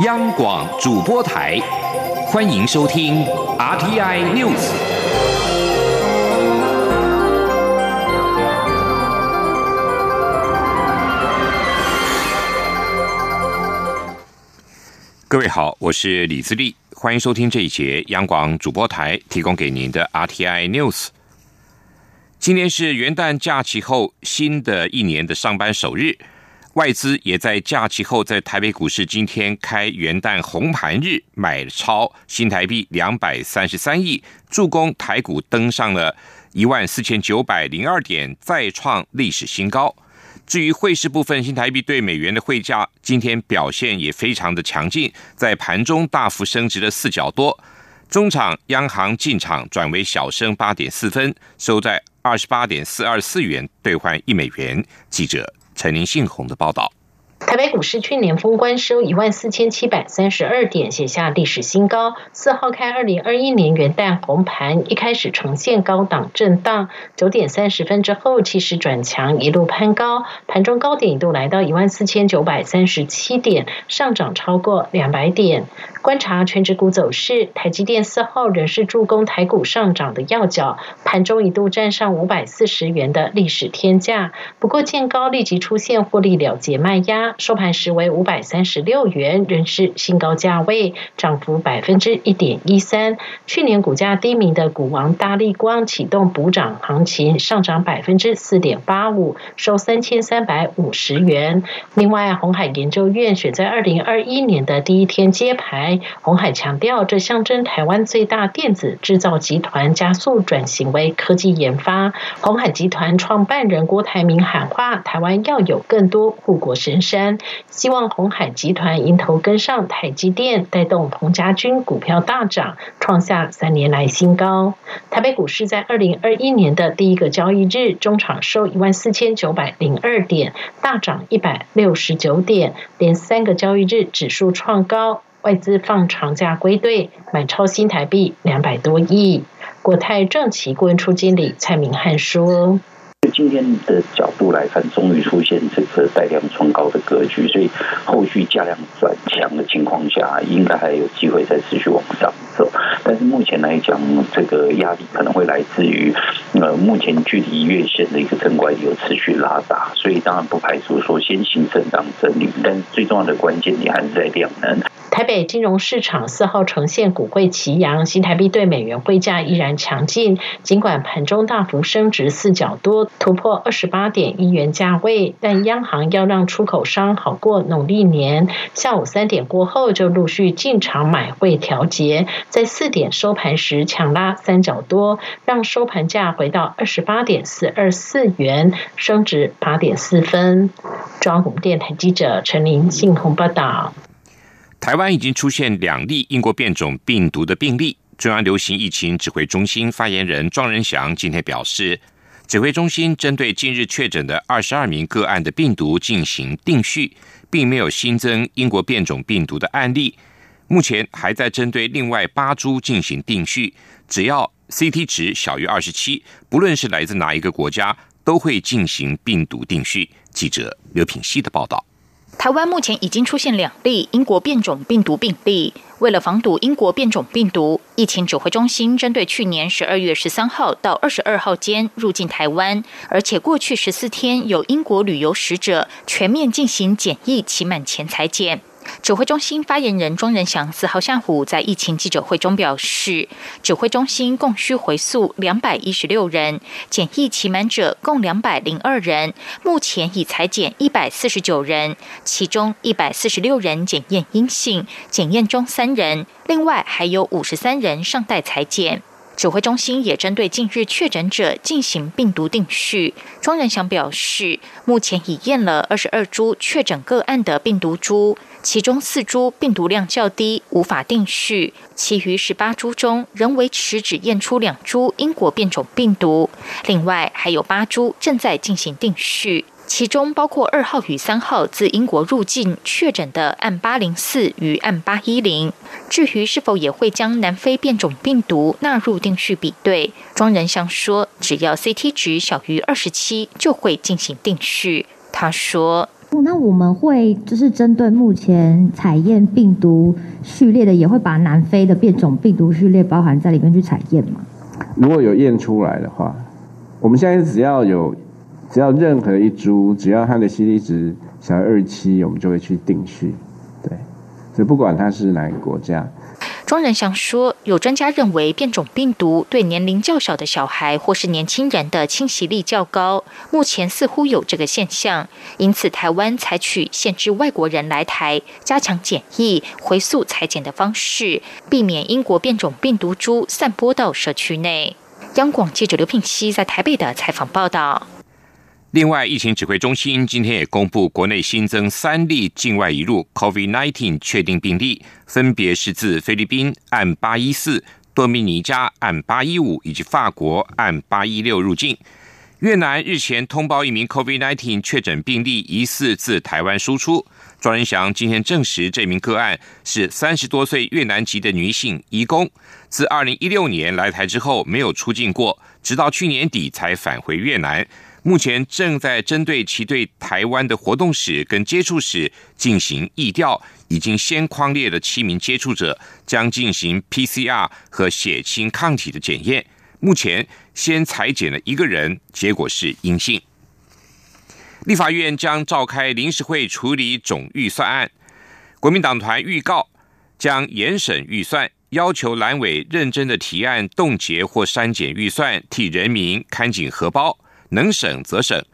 央广主播台，欢迎收听 RTI News。各位好，我是李自立，欢迎收听这一节央广主播台提供给您的 RTI News。今天是元旦假期后新的一年的上班首日。外资也在假期后，在台北股市今天开元旦红盘日，买超新台币两百三十三亿，助攻台股登上了一万四千九百零二点，再创历史新高。至于汇市部分，新台币对美元的汇价今天表现也非常的强劲，在盘中大幅升值了四角多。中场央行进场转为小升八点四分，收在二十八点四二四元兑换一美元。记者。陈林信宏的报道。台北股市去年封关收一万四千七百三十二点，写下历史新高。四号开二零二一年元旦红盘，一开始呈现高档震荡，九点三十分之后气势转强，一路攀高，盘中高点一度来到一万四千九百三十七点，上涨超过两百点。观察全指股走势，台积电四号仍是助攻台股上涨的要角，盘中一度站上五百四十元的历史天价，不过见高立即出现获利了结卖压。收盘时为五百三十六元，仍是新高价位，涨幅百分之一点一三。去年股价低迷的股王大力光启动补涨行情，上涨百分之四点八五，收三千三百五十元。另外，红海研究院选在二零二一年的第一天揭牌，红海强调，这象征台湾最大电子制造集团加速转型为科技研发。红海集团创办人郭台铭喊话，台湾要有更多护国神山。希望红海集团迎头跟上台积电，带动彭家军股票大涨，创下三年来新高。台北股市在二零二一年的第一个交易日，中场收一万四千九百零二点，大涨一百六十九点，连三个交易日指数创高。外资放长假归队，买超新台币两百多亿。国泰正奇顾问处经理蔡明汉说。今天的角度来看，终于出现这个带量冲高的格局，所以后续价量转强的情况下，应该还有机会再持续往上走。但是目前来讲，这个压力可能会来自于呃，目前距离月线的一个正关有持续拉大，所以当然不排除说先行震荡整理，但最重要的关键点还是在量能。台北金融市场四号呈现股汇齐扬，新台币对美元汇价依然强劲。尽管盘中大幅升值四角多，突破二十八点一元价位，但央行要让出口商好过农历年。下午三点过后就陆续进场买汇调节，在四点收盘时强拉三角多，让收盘价回到二十八点四二四元，升值八点四分。中央广播电台记者陈琳信鸿报道。台湾已经出现两例英国变种病毒的病例。中央流行疫情指挥中心发言人庄仁祥今天表示，指挥中心针对近日确诊的二十二名个案的病毒进行定序，并没有新增英国变种病毒的案例。目前还在针对另外八株进行定序，只要 CT 值小于二十七，不论是来自哪一个国家，都会进行病毒定序。记者刘品希的报道。台湾目前已经出现两例英国变种病毒病例。为了防堵英国变种病毒，疫情指挥中心针对去年十二月十三号到二十二号间入境台湾，而且过去十四天有英国旅游使者，全面进行检疫，期满前裁检。指挥中心发言人庄仁祥四号下午在疫情记者会中表示，指挥中心共需回溯两百一十六人，检疫期满者共两百零二人，目前已裁检一百四十九人，其中一百四十六人检验阴性，检验中三人，另外还有五十三人尚待裁检。指挥中心也针对近日确诊者进行病毒定序。庄仁祥表示，目前已验了二十二株确诊个案的病毒株，其中四株病毒量较低，无法定序；其余十八株中仍维持只验出两株英国变种病毒，另外还有八株正在进行定序。其中包括二号与三号自英国入境确诊的案八零四与案八一零。至于是否也会将南非变种病毒纳入定序比对，庄仁祥说，只要 CT 值小于二十七，就会进行定序。他说。那我们会就是针对目前采验病毒序列的，也会把南非的变种病毒序列包含在里面去采验吗？如果有验出来的话，我们现在只要有只要任何一株，只要它的 C D 值小于二七，我们就会去定序。对，所以不管它是哪个国家。庄仁祥说，有专家认为变种病毒对年龄较小的小孩或是年轻人的侵袭力较高，目前似乎有这个现象，因此台湾采取限制外国人来台、加强检疫、回溯裁剪的方式，避免英国变种病毒株散播到社区内。央广记者刘聘熙在台北的采访报道。另外，疫情指挥中心今天也公布，国内新增三例境外移入 COVID-19 确定病例，分别是自菲律宾按八一四、多米尼加按八一五以及法国按八一六入境。越南日前通报一名 COVID-19 确诊病例，疑似自台湾输出。庄仁祥今天证实，这名个案是三十多岁越南籍的女性移工，自二零一六年来台之后没有出境过，直到去年底才返回越南。目前正在针对其对台湾的活动史跟接触史进行疫调，已经先框列了七名接触者，将进行 PCR 和血清抗体的检验。目前先裁剪了一个人，结果是阴性。立法院将召开临时会处理总预算案，国民党团预告将严审预算，要求蓝委认真的提案冻结或删减预算，替人民看紧荷包。能省则省，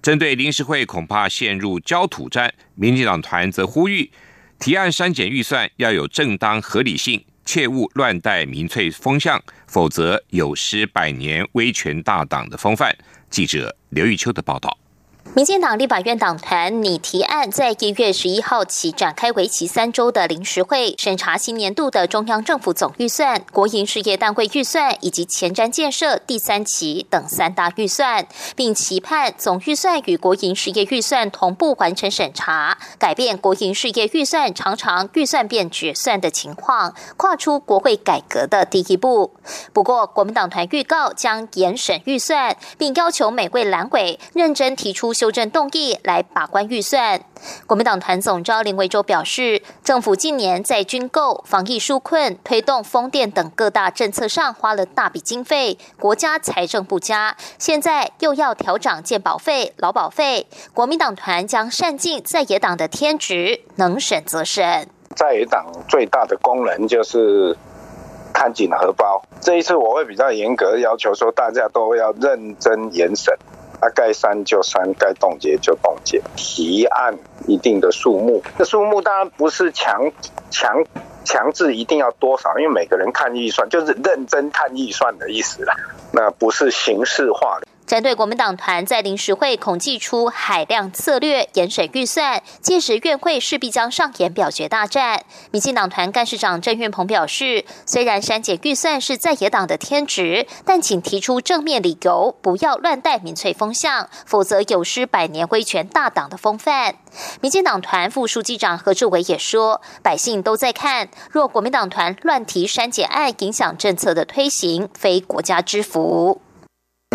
针对临时会恐怕陷入焦土战。民进党团则呼吁提案删减预算要有正当合理性，切勿乱带民粹风向，否则有失百年威权大党的风范。记者刘玉秋的报道。民进党立法院党团拟提案，在一月十一号起展开为期三周的临时会，审查新年度的中央政府总预算、国营事业单位预算以及前瞻建设第三期等三大预算，并期盼总预算与国营事业预算同步完成审查，改变国营事业预算常常预算变决算的情况，跨出国会改革的第一步。不过，国民党团预告将严审预算，并要求每位蓝委认真提出。修正动议来把关预算。国民党团总召林维洲表示，政府近年在军购、防疫纾困、推动风电等各大政策上花了大笔经费，国家财政不佳，现在又要调涨健保费、劳保费。国民党团将善尽在野党的天职，能审则审。在野党最大的功能就是看紧荷包。这一次我会比较严格要求说，大家都要认真严审。啊，该删就删，该冻结就冻结。提案一定的数目，这数目当然不是强强强制一定要多少，因为每个人看预算就是认真看预算的意思啦，那不是形式化的。针对国民党团在临时会恐祭出海量策略严审预算，届时院会势必将上演表决大战。民进党团干事长郑运鹏表示，虽然删减预算是在野党的天职，但请提出正面理由，不要乱带民粹风向，否则有失百年威权大党的风范。民进党团副书记长何志伟也说，百姓都在看，若国民党团乱提删减案，影响政策的推行，非国家之福。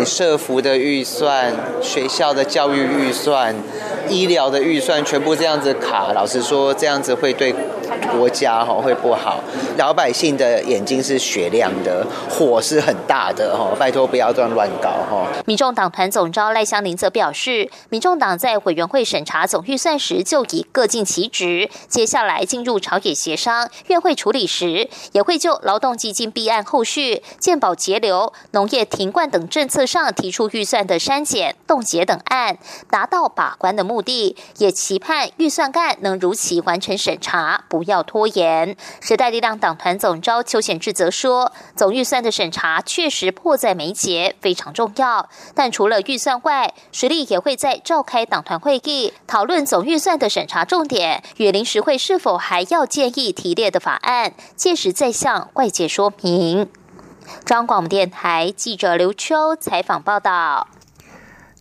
社服的预算、学校的教育预算、医疗的预算，全部这样子卡，老实说，这样子会对。国家哈会不好，老百姓的眼睛是雪亮的，火是很大的哈，拜托不要这样乱搞哈。民众党团总召赖香林则表示，民众党在委员会审查总预算时就已各尽其职，接下来进入朝野协商、院会处理时，也会就劳动基金弊案后续、健保节流、农业停灌等政策上提出预算的删减、冻结等案，达到把关的目的，也期盼预算案能如期完成审查。不要拖延。时代力量党团总召邱显志则说，总预算的审查确实迫在眉睫，非常重要。但除了预算外，实力也会在召开党团会议，讨论总预算的审查重点与临时会是否还要建议提列的法案，届时再向外界说明。中央广播电台记者刘秋采访报道。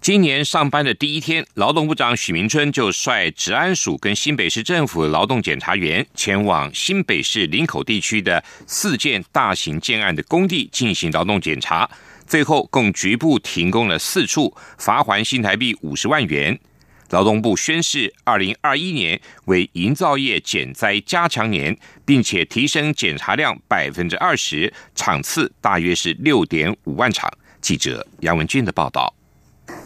今年上班的第一天，劳动部长许明春就率治安署跟新北市政府劳动检查员前往新北市林口地区的四件大型建案的工地进行劳动检查，最后共局部停工了四处，罚还新台币五十万元。劳动部宣示，二零二一年为营造业减灾加强年，并且提升检查量百分之二十，场次大约是六点五万场。记者杨文俊的报道。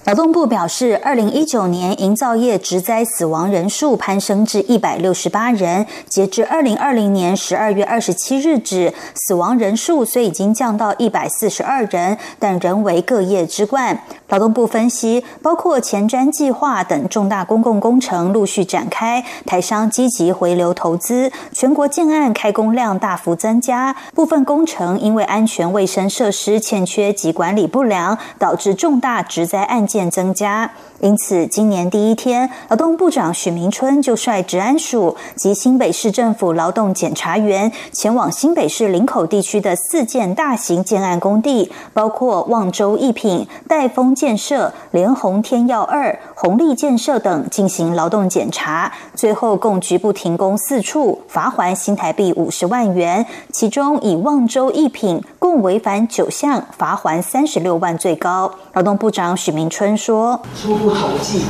劳动部表示，二零一九年营造业职灾死亡人数攀升至一百六十八人，截至二零二零年十二月二十七日止，死亡人数虽已经降到一百四十二人，但仍为各业之冠。劳动部分析，包括前瞻计划等重大公共工程陆续展开，台商积极回流投资，全国建案开工量大幅增加，部分工程因为安全卫生设施欠缺及管理不良，导致重大职灾案件。增加，因此今年第一天，劳动部长许明春就率治安署及新北市政府劳动检查员前往新北市林口地区的四件大型建案工地，包括望州一品、代丰建设、联宏天耀二、红利建设等进行劳动检查，最后共局部停工四处，罚还新台币五十万元，其中以望州一品共违反九项，罚还三十六万最高。劳动部长许明春。说初步统计，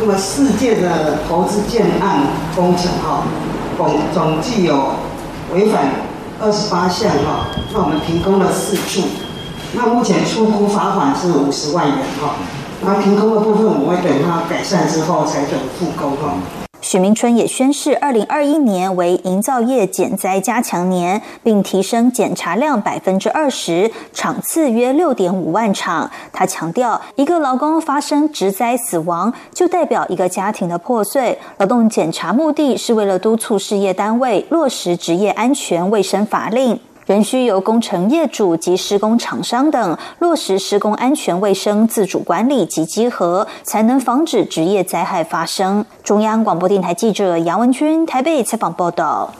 那么世界的投资建案工程哈，总总计有违反二十八项哈，那我们停工了四处，那目前初步罚款是五十万元哈，那停工的部分我会等它改善之后才准复工哈。许明春也宣示，二零二一年为营造业减灾加强年，并提升检查量百分之二十，场次约六点五万场。他强调，一个劳工发生职灾死亡，就代表一个家庭的破碎。劳动检查目的是为了督促事业单位落实职业安全卫生法令。仍需由工程业主及施工厂商等落实施工安全卫生自主管理及稽核，才能防止职业灾害发生。中央广播电台记者杨文君台北采访报道。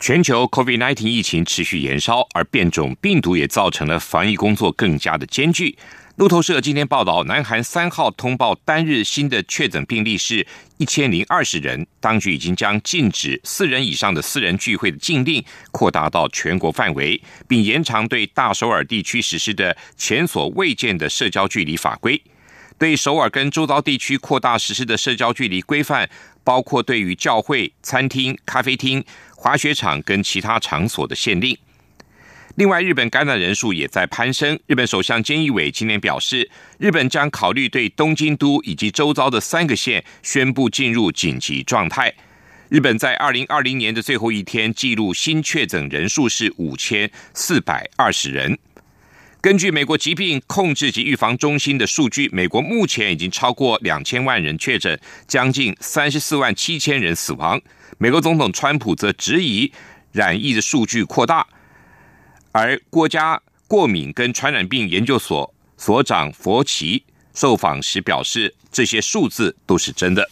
全球 COVID-19 疫情持续延烧，而变种病毒也造成了防疫工作更加的艰巨。路透社今天报道，南韩三号通报单日新的确诊病例是一千零二十人，当局已经将禁止四人以上的私人聚会的禁令扩大到全国范围，并延长对大首尔地区实施的前所未见的社交距离法规。对首尔跟周遭地区扩大实施的社交距离规范，包括对于教会、餐厅、咖啡厅、滑雪场跟其他场所的限令。另外，日本感染人数也在攀升。日本首相菅义伟今年表示，日本将考虑对东京都以及周遭的三个县宣布进入紧急状态。日本在二零二零年的最后一天记录新确诊人数是五千四百二十人。根据美国疾病控制及预防中心的数据，美国目前已经超过两千万人确诊，将近三十四万七千人死亡。美国总统川普则质疑染疫的数据扩大。而国家过敏跟传染病研究所所长佛奇受访时表示，这些数字都是真的。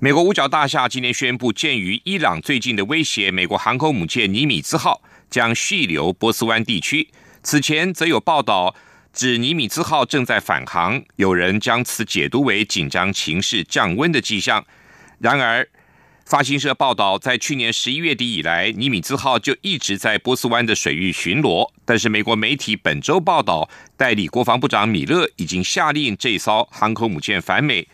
美国五角大厦今天宣布，鉴于伊朗最近的威胁，美国航空母舰尼米兹号将续留波斯湾地区。此前则有报道指尼米兹号正在返航，有人将此解读为紧张情势降温的迹象。然而，法新社报道，在去年十一月底以来，尼米兹号就一直在波斯湾的水域巡逻。但是，美国媒体本周报道，代理国防部长米勒已经下令这艘航空母舰返美。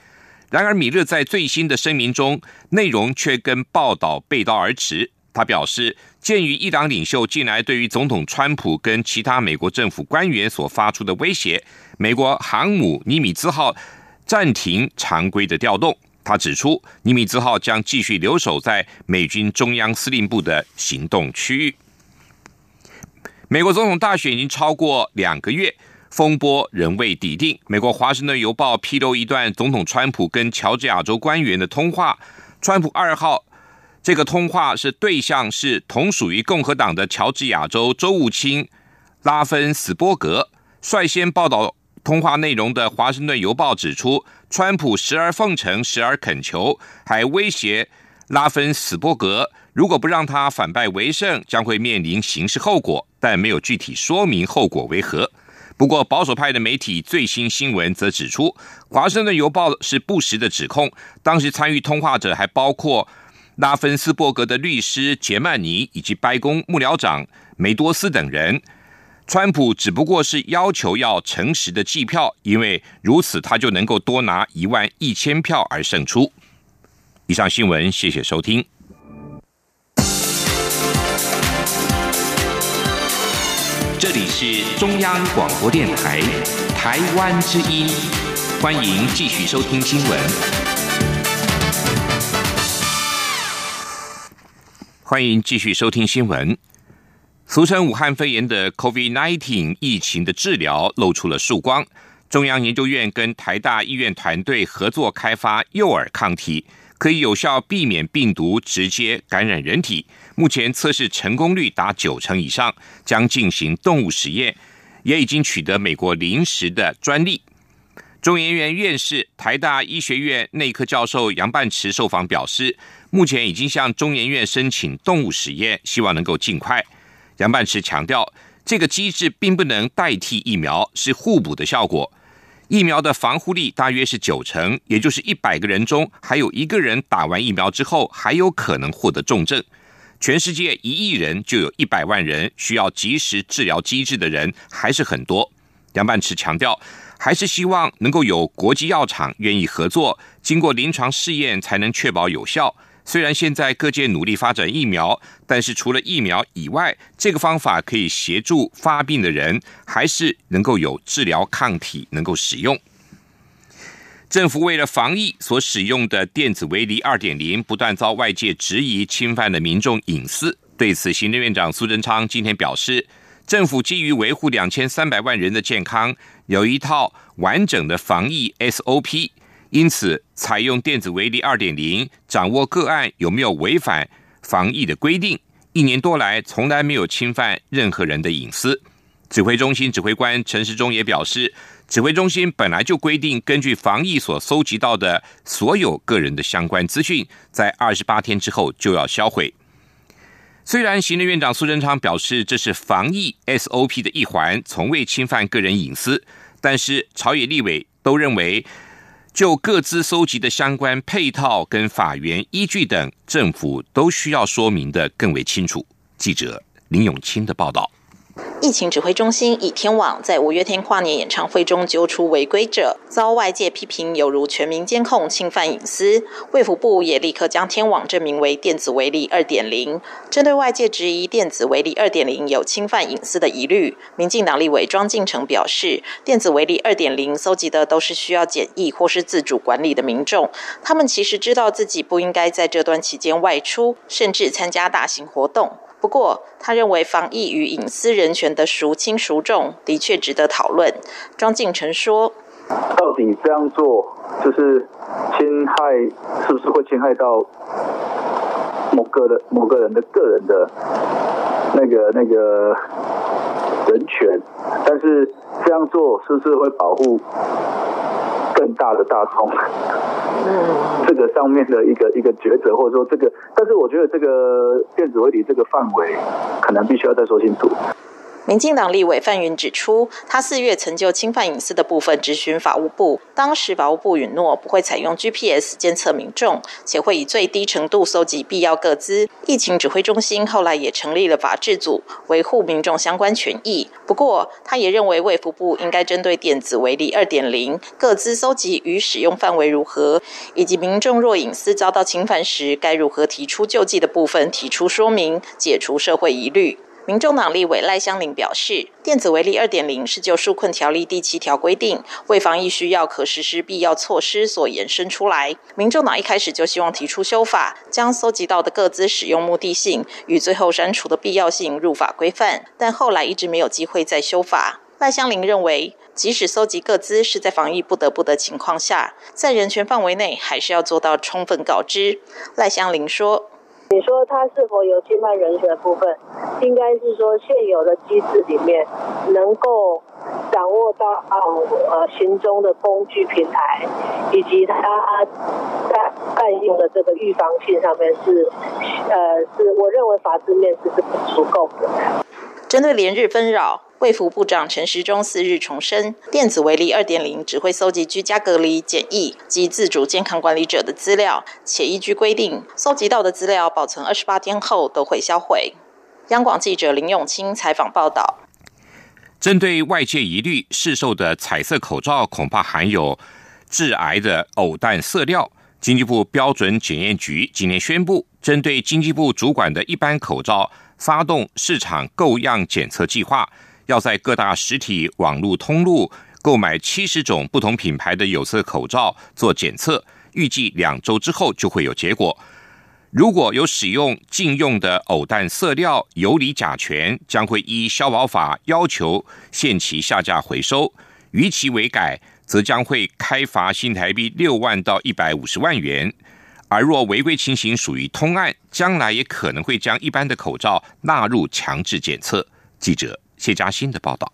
然而，米勒在最新的声明中，内容却跟报道背道而驰。他表示，鉴于伊朗领袖近来对于总统川普跟其他美国政府官员所发出的威胁，美国航母尼米兹号暂停常规的调动。他指出，尼米兹号将继续留守在美军中央司令部的行动区域。美国总统大选已经超过两个月，风波仍未抵定。美国《华盛顿邮报》披露一段总统川普跟乔治亚州官员的通话。川普二号这个通话是对象是同属于共和党的乔治亚州州务卿拉芬斯波格。率先报道通话内容的《华盛顿邮报》指出。川普时而奉承，时而恳求，还威胁拉芬斯伯格，如果不让他反败为胜，将会面临刑事后果，但没有具体说明后果为何。不过，保守派的媒体最新新闻则指出，《华盛顿邮报》是不实的指控。当时参与通话者还包括拉芬斯伯格的律师杰曼尼以及白宫幕僚长梅多斯等人。川普只不过是要求要诚实的计票，因为如此他就能够多拿一万一千票而胜出。以上新闻，谢谢收听。这里是中央广播电台台湾之音，欢迎继续收听新闻。欢迎继续收听新闻。俗称武汉肺炎的 COVID-19 疫情的治疗露出了曙光。中央研究院跟台大医院团队合作开发诱饵抗体，可以有效避免病毒直接感染人体。目前测试成功率达九成以上，将进行动物实验，也已经取得美国临时的专利。中研院院士、台大医学院内科教授杨半池受访表示，目前已经向中研院申请动物实验，希望能够尽快。杨半池强调，这个机制并不能代替疫苗，是互补的效果。疫苗的防护力大约是九成，也就是一百个人中还有一个人打完疫苗之后还有可能获得重症。全世界一亿人就有一百万人需要及时治疗机制的人还是很多。杨半池强调，还是希望能够有国际药厂愿意合作，经过临床试验才能确保有效。虽然现在各界努力发展疫苗，但是除了疫苗以外，这个方法可以协助发病的人，还是能够有治疗抗体能够使用。政府为了防疫所使用的电子围篱二点零，不断遭外界质疑侵犯了民众隐私。对此，行政院长苏贞昌今天表示，政府基于维护两千三百万人的健康，有一套完整的防疫 SOP。因此，采用电子围篱二点零，掌握个案有没有违反防疫的规定。一年多来，从来没有侵犯任何人的隐私。指挥中心指挥官陈时中也表示，指挥中心本来就规定，根据防疫所搜集到的所有个人的相关资讯，在二十八天之后就要销毁。虽然行政院长苏贞昌表示这是防疫 SOP 的一环，从未侵犯个人隐私，但是朝野立委都认为。就各自收集的相关配套跟法源依据等，政府都需要说明的更为清楚。记者林永清的报道。疫情指挥中心以天网在五月天跨年演唱会中揪出违规者，遭外界批评犹如全民监控、侵犯隐私。卫福部也立刻将天网证明为电子围篱二点零。针对外界质疑电子围篱二点零有侵犯隐私的疑虑，民进党立委庄敬成表示，电子围篱二点零搜集的都是需要检疫或是自主管理的民众，他们其实知道自己不应该在这段期间外出，甚至参加大型活动。不过，他认为防疫与隐私人权的孰轻孰重，的确值得讨论。庄敬成说：“到底这样做，就是侵害，是不是会侵害到某个的某个人的个人的那个那个人权？但是这样做，是不是会保护？”更大的大众，嗯这个上面的一个一个抉择，或者说这个，但是我觉得这个电子围篱这个范围，可能必须要再说清楚。民进党立委范云指出，他四月曾就侵犯隐私的部分质询法务部，当时法务部允诺不会采用 GPS 监测民众，且会以最低程度搜集必要个资。疫情指挥中心后来也成立了法制组，维护民众相关权益。不过，他也认为卫福部应该针对电子围篱二点零各资搜集与使用范围如何，以及民众若隐私遭到侵犯时该如何提出救济的部分提出说明，解除社会疑虑。民众党立委赖香林表示，电子围篱二点零是就纾困条例第七条规定，为防疫需要可实施必要措施所延伸出来。民众党一开始就希望提出修法，将搜集到的各资使用目的性与最后删除的必要性入法规范，但后来一直没有机会再修法。赖香林认为，即使搜集各资是在防疫不得不的情况下，在人权范围内还是要做到充分告知。赖香林说。你说他是否有侵犯人权的部分？应该是说现有的机制里面能够掌握到啊呃行踪的工具平台，以及他在滥用的这个预防性上面是呃是我认为法制面是是不足够的。针对连日纷扰。卫福部长陈时中四日重申，电子围篱二点零只会搜集居家隔离、检疫及自主健康管理者的资料，且依据规定，搜集到的资料保存二十八天后都会销毁。央广记者林永清采访报道。针对外界疑虑，市售的彩色口罩恐怕含有致癌的偶氮色料。经济部标准检验局今天宣布，针对经济部主管的一般口罩发动市场购样检测计划，要在各大实体网络通路购买七十种不同品牌的有色口罩做检测，预计两周之后就会有结果。如果有使用禁用的偶氮色料、游离甲醛，将会依消保法要求限期下架回收；逾期违改，则将会开罚新台币六万到一百五十万元。而若违规情形属于通案，将来也可能会将一般的口罩纳入强制检测。记者谢嘉欣的报道。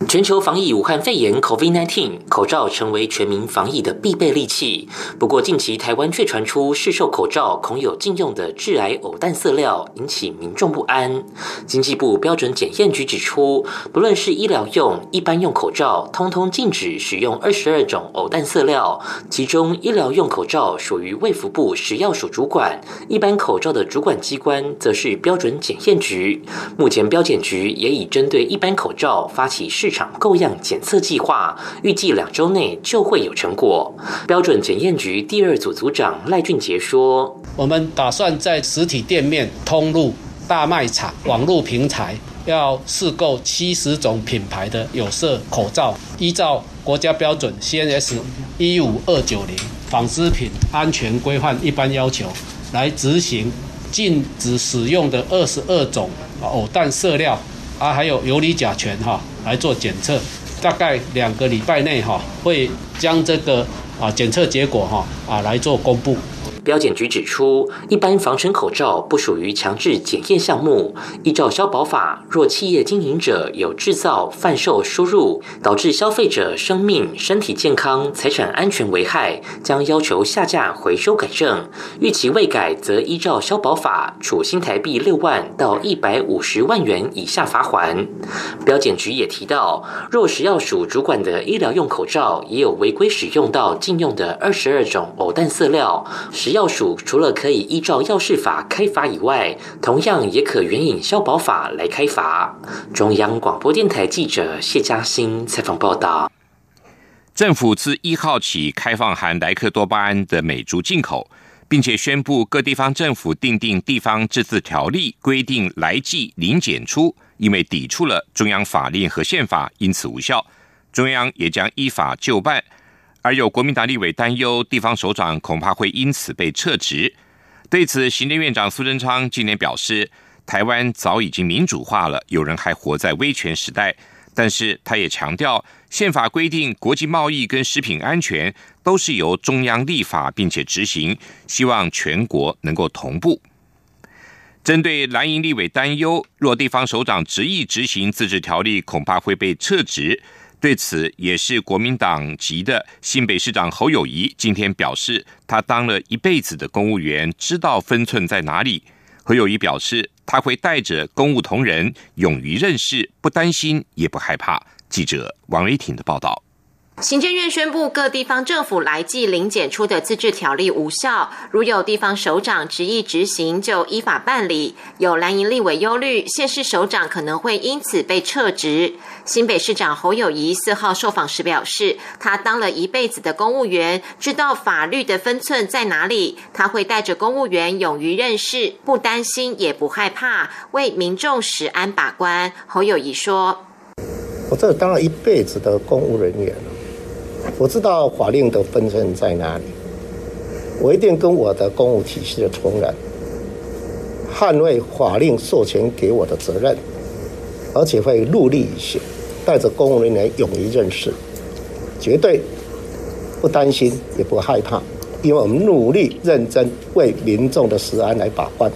全球防疫武汉肺炎 （COVID-19），口罩成为全民防疫的必备利器。不过，近期台湾却传出市售口罩恐有禁用的致癌偶氮色料，引起民众不安。经济部标准检验局指出，不论是医疗用、一般用口罩，通通禁止使用二十二种偶氮色料。其中，医疗用口罩属于卫福部食药署主管，一般口罩的主管机关则是标准检验局。目前，标检局也已针对一般口罩发起市场购样检测计划，预计两周内就会有成果。标准检验局第二组组长赖俊杰说：“我们打算在实体店面、通路、大卖场、网络平台，要试购七十种品牌的有色口罩，依照国家标准 CNS 一五二九零纺织品安全规范一般要求来执行禁止使用的二十二种偶氮色料。”啊，还有游离甲醛哈来做检测，大概两个礼拜内哈会将这个啊检测结果哈啊来做公布。标检局指出，一般防尘口罩不属于强制检验项目。依照消保法，若企业经营者有制造、贩售、输入，导致消费者生命、身体健康、财产安全危害，将要求下架、回收、改正。逾期未改，则依照消保法处新台币六万到一百五十万元以下罚款。标检局也提到，若食药署主管的医疗用口罩也有违规使用到禁用的二十二种偶氮色料，食药署除了可以依照药事法开罚以外，同样也可援引消保法来开罚。中央广播电台记者谢嘉欣采访报道。政府自一号起开放含莱克多巴胺的美猪进口，并且宣布各地方政府订定地方自治条例，规定来剂零检出，因为抵触了中央法令和宪法，因此无效。中央也将依法就办。而有国民党立委担忧，地方首长恐怕会因此被撤职。对此，行政院长苏贞昌今年表示，台湾早已经民主化了，有人还活在威权时代。但是，他也强调，宪法规定国际贸易跟食品安全都是由中央立法并且执行，希望全国能够同步。针对蓝营立委担忧，若地方首长执意执行自治条例，恐怕会被撤职。对此，也是国民党籍的新北市长侯友谊今天表示，他当了一辈子的公务员，知道分寸在哪里。侯友谊表示，他会带着公务同仁，勇于认识，不担心也不害怕。记者王维挺的报道。行政院宣布，各地方政府来季零检出的自治条例无效，如有地方首长执意执行，就依法办理。有蓝营立委忧虑，县市首长可能会因此被撤职。新北市长侯友谊四号受访时表示，他当了一辈子的公务员，知道法律的分寸在哪里。他会带着公务员勇于任事，不担心也不害怕，为民众实安把关。侯友谊说：“我这当了一辈子的公务人员。”我知道法令的分寸在哪里，我一定跟我的公务体系的同仁捍卫法令授权给我的责任，而且会努力一些，带着公务人员勇于任事，绝对不担心也不害怕，因为我们努力认真为民众的食安来把关。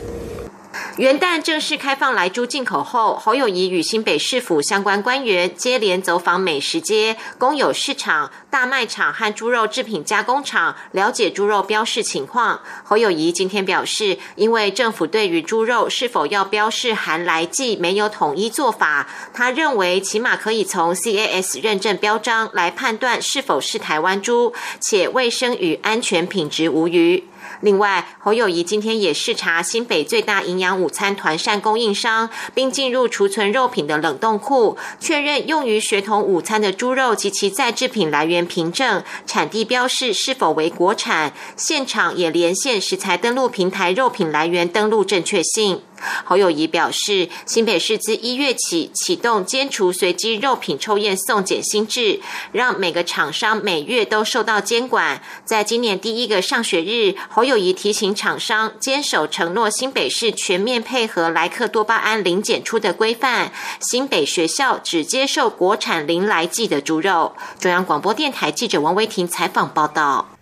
元旦正式开放来猪进口后，侯友谊与新北市府相关官员接连走访美食街、公有市场、大卖场和猪肉制品加工厂，了解猪肉标示情况。侯友谊今天表示，因为政府对于猪肉是否要标示含来剂没有统一做法，他认为起码可以从 CAS 认证标章来判断是否是台湾猪，且卫生与安全品质无虞。另外，侯友谊今天也视察新北最大营养午餐团膳供应商，并进入储存肉品的冷冻库，确认用于学童午餐的猪肉及其再制品来源凭证、产地标示是否为国产。现场也连线食材登录平台肉品来源登录正确性。侯友谊表示，新北市自一月起启动煎除随机肉品抽验送检新制，让每个厂商每月都受到监管。在今年第一个上学日，侯友谊提醒厂商坚守承诺，新北市全面配合莱克多巴胺零检出的规范，新北学校只接受国产零来剂的猪肉。中央广播电台记者王维婷采访报道。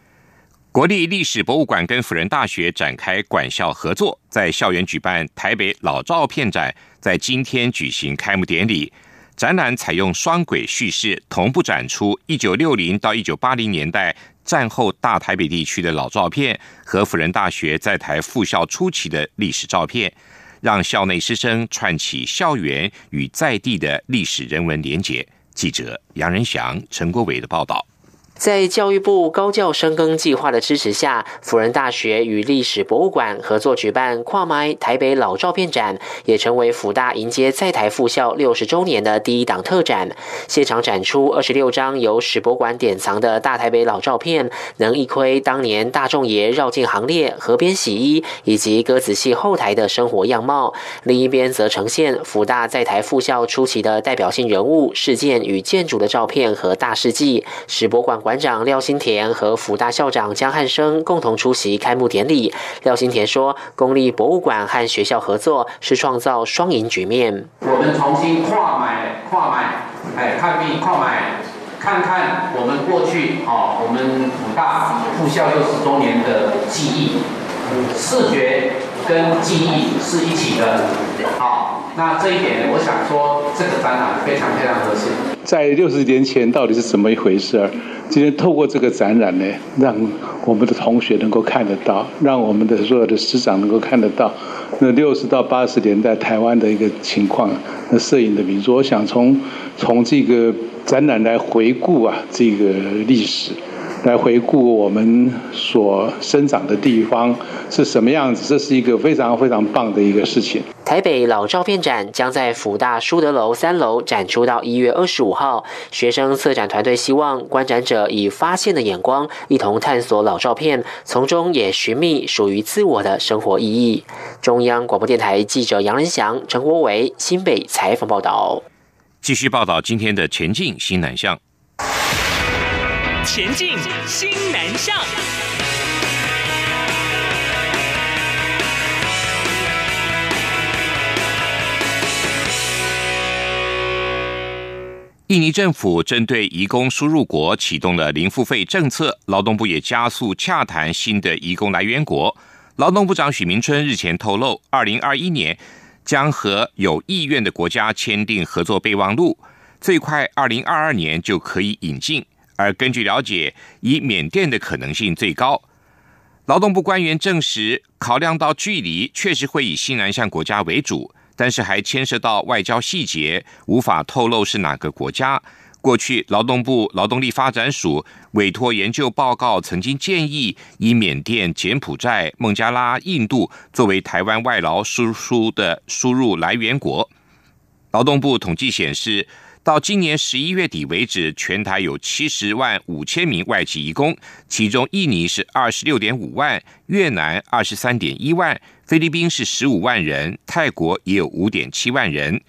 国立历史博物馆跟辅仁大学展开馆校合作，在校园举办台北老照片展，在今天举行开幕典礼。展览采用双轨叙事，同步展出一九六零到一九八零年代战后大台北地区的老照片和辅仁大学在台复校初期的历史照片，让校内师生串起校园与在地的历史人文连结。记者杨仁祥、陈国伟的报道。在教育部高教深耕计划的支持下，辅仁大学与历史博物馆合作举办跨埋台北老照片展，也成为辅大迎接在台复校六十周年的第一档特展。现场展出二十六张由史博馆典藏的大台北老照片，能一窥当年大众爷绕境行列、河边洗衣以及鸽子戏后台的生活样貌。另一边则呈现辅大在台复校初期的代表性人物、事件与建筑的照片和大事记。史博馆。馆长廖新田和辅大校长江汉生共同出席开幕典礼。廖新田说：“公立博物馆和学校合作是创造双赢局面。我们重新跨买跨买，哎，看病跨买，看看我们过去哦，我们辅大复校六十周年的记忆，视觉跟记忆是一起的。好，那这一点我想说，这个展览非常非常合适。在六十年前到底是怎么一回事？”今天透过这个展览呢，让我们的同学能够看得到，让我们的所有的师长能够看得到，那六十到八十年代台湾的一个情况，那摄影的民族，我想从从这个展览来回顾啊，这个历史。来回顾我们所生长的地方是什么样子，这是一个非常非常棒的一个事情。台北老照片展将在福大书德楼三楼展出到一月二十五号。学生策展团队希望观展者以发现的眼光，一同探索老照片，从中也寻觅属于自我的生活意义。中央广播电台记者杨仁祥、陈国伟新北采访报道。继续报道今天的前进新南向。前进，新南向。印尼政府针对移工输入国启动了零付费政策，劳动部也加速洽谈新的移工来源国。劳动部长许明春日前透露，二零二一年将和有意愿的国家签订合作备忘录，最快二零二二年就可以引进。而根据了解，以缅甸的可能性最高。劳动部官员证实，考量到距离，确实会以西南向国家为主，但是还牵涉到外交细节，无法透露是哪个国家。过去，劳动部劳动力发展署委托研究报告，曾经建议以缅甸、柬埔寨、孟加拉、印度作为台湾外劳输出的输入来源国。劳动部统计显示。到今年十一月底为止，全台有七十万五千名外籍移工，其中印尼是二十六点五万，越南二十三点一万，菲律宾是十五万人，泰国也有五点七万人。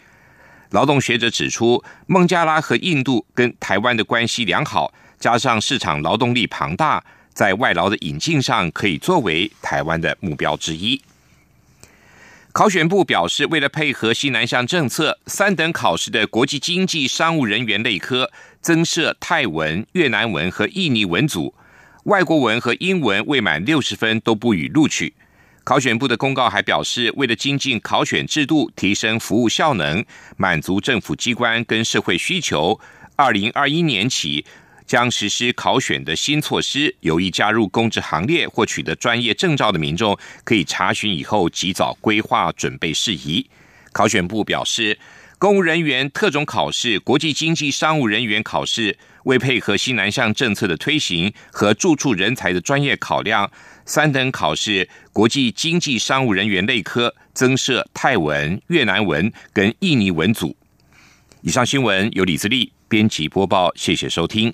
劳动学者指出，孟加拉和印度跟台湾的关系良好，加上市场劳动力庞大，在外劳的引进上可以作为台湾的目标之一。考选部表示，为了配合西南向政策，三等考试的国际经济商务人员类科增设泰文、越南文和印尼文组，外国文和英文未满六十分都不予录取。考选部的公告还表示，为了精进考选制度，提升服务效能，满足政府机关跟社会需求，二零二一年起。将实施考选的新措施，有意加入公职行列或取得专业证照的民众，可以查询以后及早规划准备事宜。考选部表示，公务人员特种考试、国际经济商务人员考试，为配合西南向政策的推行和驻处人才的专业考量，三等考试国际经济商务人员类科增设泰文、越南文跟印尼文组。以上新闻由李自力编辑播报，谢谢收听。